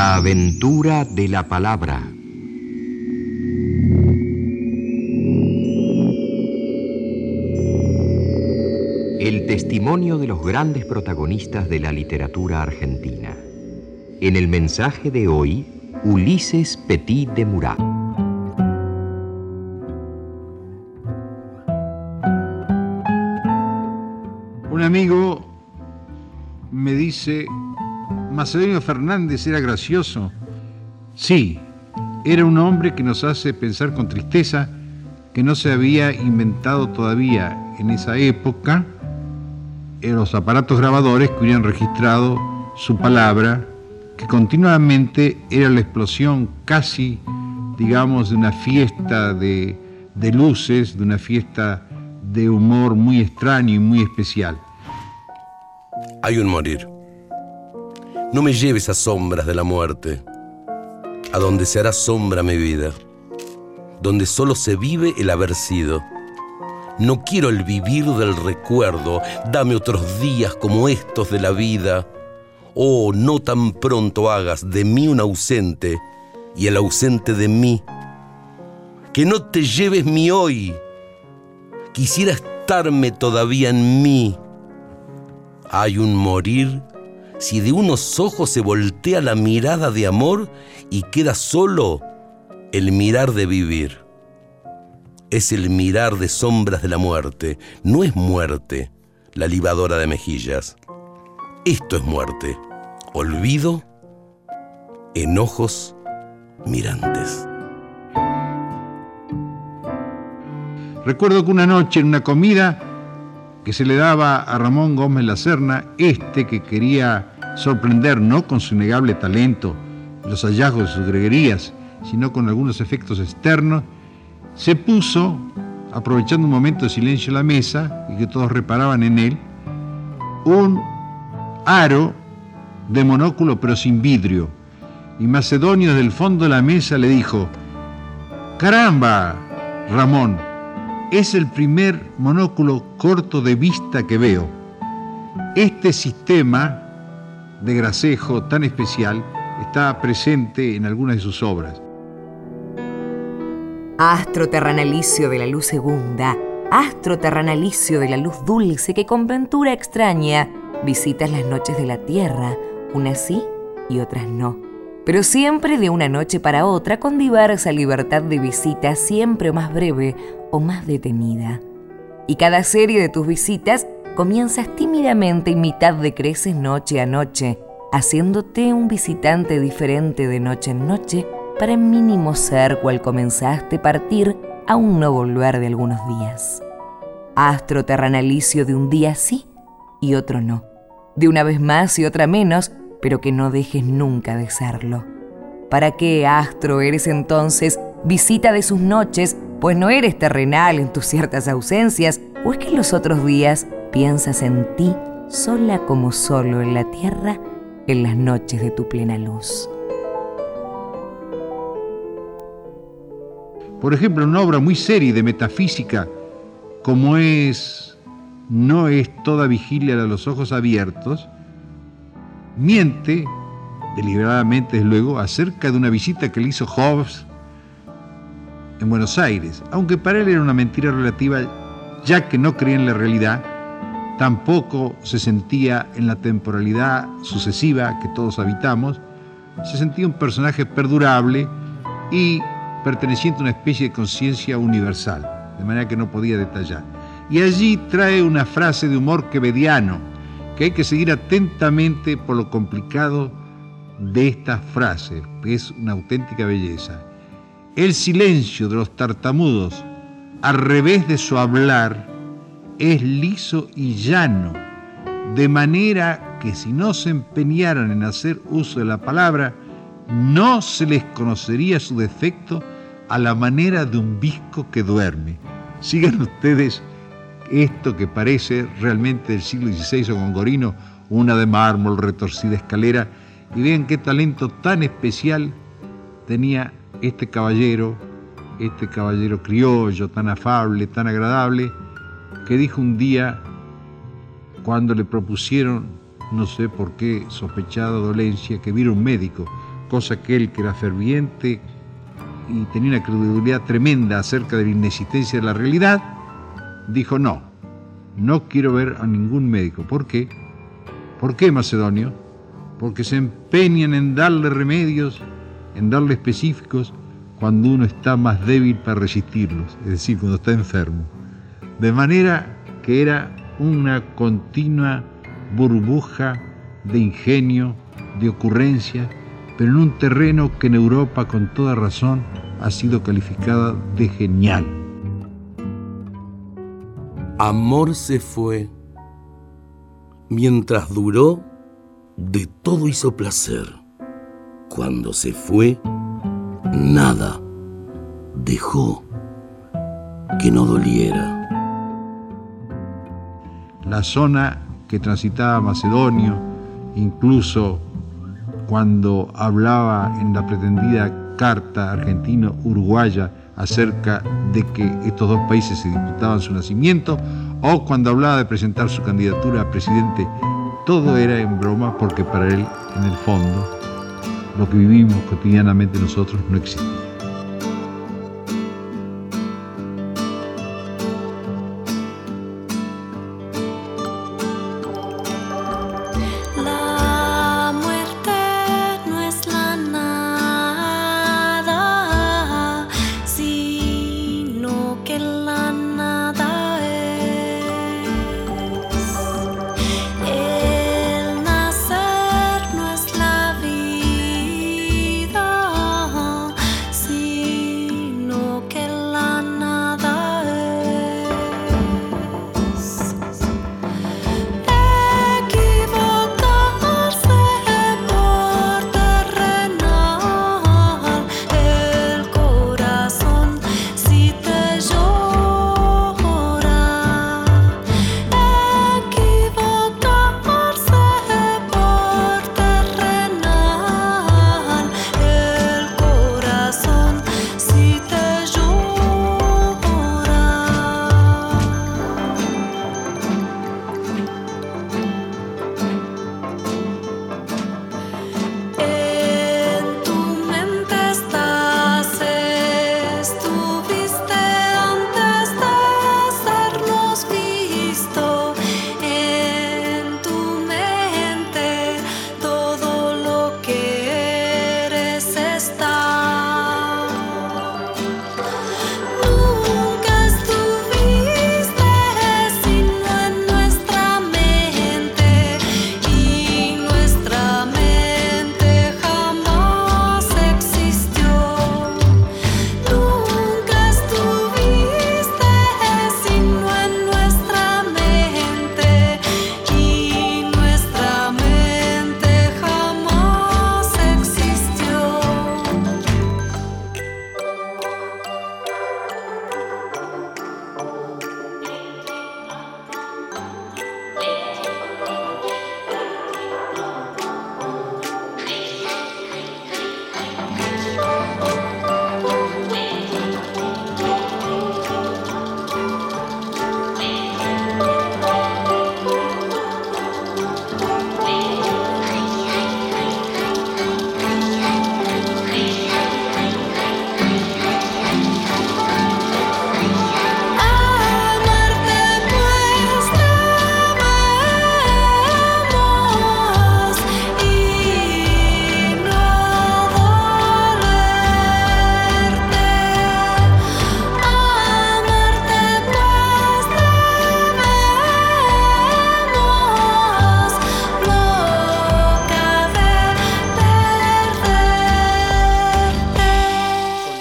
La aventura de la palabra. El testimonio de los grandes protagonistas de la literatura argentina. En el mensaje de hoy, Ulises Petit de Murat. Un amigo me dice, ¿Macedonio Fernández era gracioso? Sí, era un hombre que nos hace pensar con tristeza que no se había inventado todavía en esa época los aparatos grabadores que hubieran registrado su palabra, que continuamente era la explosión casi, digamos, de una fiesta de luces, de una fiesta de humor muy extraño y muy especial. Hay un morir. No me lleves a sombras de la muerte, a donde se hará sombra mi vida, donde solo se vive el haber sido. No quiero el vivir del recuerdo, dame otros días como estos de la vida. Oh, no tan pronto hagas de mí un ausente y el ausente de mí. Que no te lleves mi hoy. Quisiera estarme todavía en mí. Hay un morir si de unos ojos se voltea la mirada de amor y queda solo el mirar de vivir. Es el mirar de sombras de la muerte, no es muerte la libadora de mejillas. Esto es muerte, olvido en ojos mirantes. Recuerdo que una noche en una comida que se le daba a Ramón Gómez Lacerna, este que quería sorprender no con su innegable talento, los hallazgos de sus greguerías, sino con algunos efectos externos, se puso, aprovechando un momento de silencio en la mesa y que todos reparaban en él, un aro de monóculo pero sin vidrio. Y Macedonio desde el fondo de la mesa le dijo, caramba, Ramón, es el primer monóculo corto de vista que veo. Este sistema de gracejo tan especial está presente en algunas de sus obras. Astro terranalicio de la luz segunda, astro terranalicio de la luz dulce que con ventura extraña visitas las noches de la tierra, unas sí y otras no. Pero siempre de una noche para otra con diversa libertad de visita, siempre más breve o más detenida. Y cada serie de tus visitas comienzas tímidamente y mitad decreces noche a noche, haciéndote un visitante diferente de noche en noche para mínimo ser cual comenzaste partir aún no volver de algunos días. Astro terranalicio de un día sí y otro no, de una vez más y otra menos, pero que no dejes nunca de serlo. ¿Para qué astro eres entonces visita de sus noches pues no eres terrenal en tus ciertas ausencias, o es que los otros días piensas en ti sola como solo en la tierra en las noches de tu plena luz. Por ejemplo, una obra muy seria de metafísica, como es No es toda vigilia a los ojos abiertos, miente deliberadamente, desde luego, acerca de una visita que le hizo Hobbes en Buenos Aires, aunque para él era una mentira relativa, ya que no creía en la realidad, tampoco se sentía en la temporalidad sucesiva que todos habitamos, se sentía un personaje perdurable y perteneciente a una especie de conciencia universal, de manera que no podía detallar. Y allí trae una frase de humor quevediano, que hay que seguir atentamente por lo complicado de esta frase, que es una auténtica belleza. El silencio de los tartamudos, al revés de su hablar, es liso y llano, de manera que si no se empeñaran en hacer uso de la palabra, no se les conocería su defecto a la manera de un visco que duerme. Sigan ustedes esto que parece realmente del siglo XVI o Gongorino, una de mármol retorcida escalera, y vean qué talento tan especial tenía este caballero, este caballero criollo, tan afable, tan agradable, que dijo un día, cuando le propusieron, no sé por qué, sospechada dolencia, que viera un médico, cosa que él, que era ferviente y tenía una credulidad tremenda acerca de la inexistencia de la realidad, dijo no, no quiero ver a ningún médico. ¿Por qué? ¿Por qué Macedonio? Porque se empeñan en darle remedios, en darle específicos, cuando uno está más débil para resistirlos, es decir, cuando está enfermo. De manera que era una continua burbuja de ingenio, de ocurrencia, pero en un terreno que en Europa con toda razón ha sido calificada de genial. Amor se fue. Mientras duró, de todo hizo placer. Cuando se fue, nada dejó que no doliera. La zona que transitaba Macedonio, incluso cuando hablaba en la pretendida carta argentino-uruguaya acerca de que estos dos países se disputaban su nacimiento, o cuando hablaba de presentar su candidatura a presidente, todo era en broma porque para él, en el fondo, lo que vivimos cotidianamente nosotros no existe.